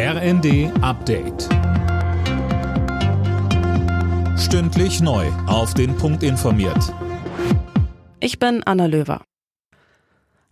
RND Update. Stündlich neu. Auf den Punkt informiert. Ich bin Anna Löwer.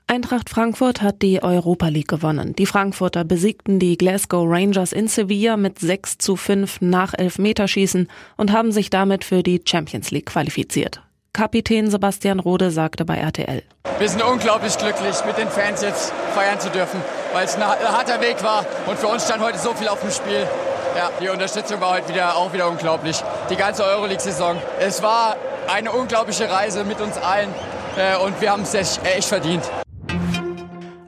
Eintracht Frankfurt hat die Europa League gewonnen. Die Frankfurter besiegten die Glasgow Rangers in Sevilla mit 6 zu 5 nach Elfmeterschießen und haben sich damit für die Champions League qualifiziert. Kapitän Sebastian Rode sagte bei RTL. Wir sind unglaublich glücklich, mit den Fans jetzt feiern zu dürfen, weil es ein harter Weg war und für uns stand heute so viel auf dem Spiel. Ja, die Unterstützung war heute wieder, auch wieder unglaublich. Die ganze Euroleague-Saison. Es war eine unglaubliche Reise mit uns allen äh, und wir haben es echt, echt verdient.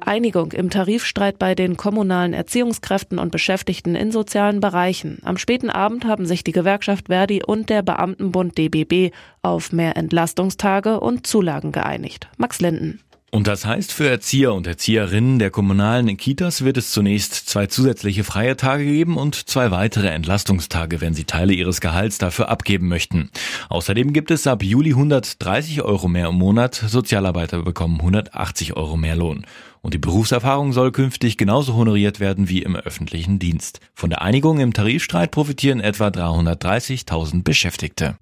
Einigung im Tarifstreit bei den kommunalen Erziehungskräften und Beschäftigten in sozialen Bereichen. Am späten Abend haben sich die Gewerkschaft Verdi und der Beamtenbund DBB auf mehr Entlastungstage und Zulagen geeinigt. Max Linden. Und das heißt, für Erzieher und Erzieherinnen der kommunalen Kitas wird es zunächst zwei zusätzliche freie Tage geben und zwei weitere Entlastungstage, wenn sie Teile ihres Gehalts dafür abgeben möchten. Außerdem gibt es ab Juli 130 Euro mehr im Monat, Sozialarbeiter bekommen 180 Euro mehr Lohn. Und die Berufserfahrung soll künftig genauso honoriert werden wie im öffentlichen Dienst. Von der Einigung im Tarifstreit profitieren etwa 330.000 Beschäftigte.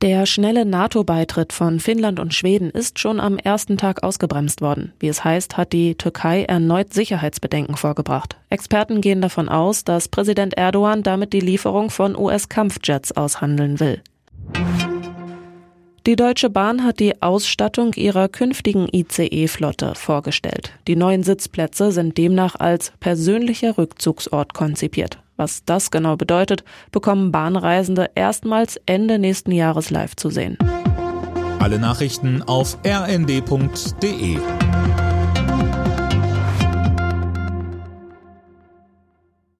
Der schnelle NATO-Beitritt von Finnland und Schweden ist schon am ersten Tag ausgebremst worden. Wie es heißt, hat die Türkei erneut Sicherheitsbedenken vorgebracht. Experten gehen davon aus, dass Präsident Erdogan damit die Lieferung von US-Kampfjets aushandeln will. Die Deutsche Bahn hat die Ausstattung ihrer künftigen ICE-Flotte vorgestellt. Die neuen Sitzplätze sind demnach als persönlicher Rückzugsort konzipiert. Was das genau bedeutet, bekommen Bahnreisende erstmals Ende nächsten Jahres live zu sehen. Alle Nachrichten auf rnd.de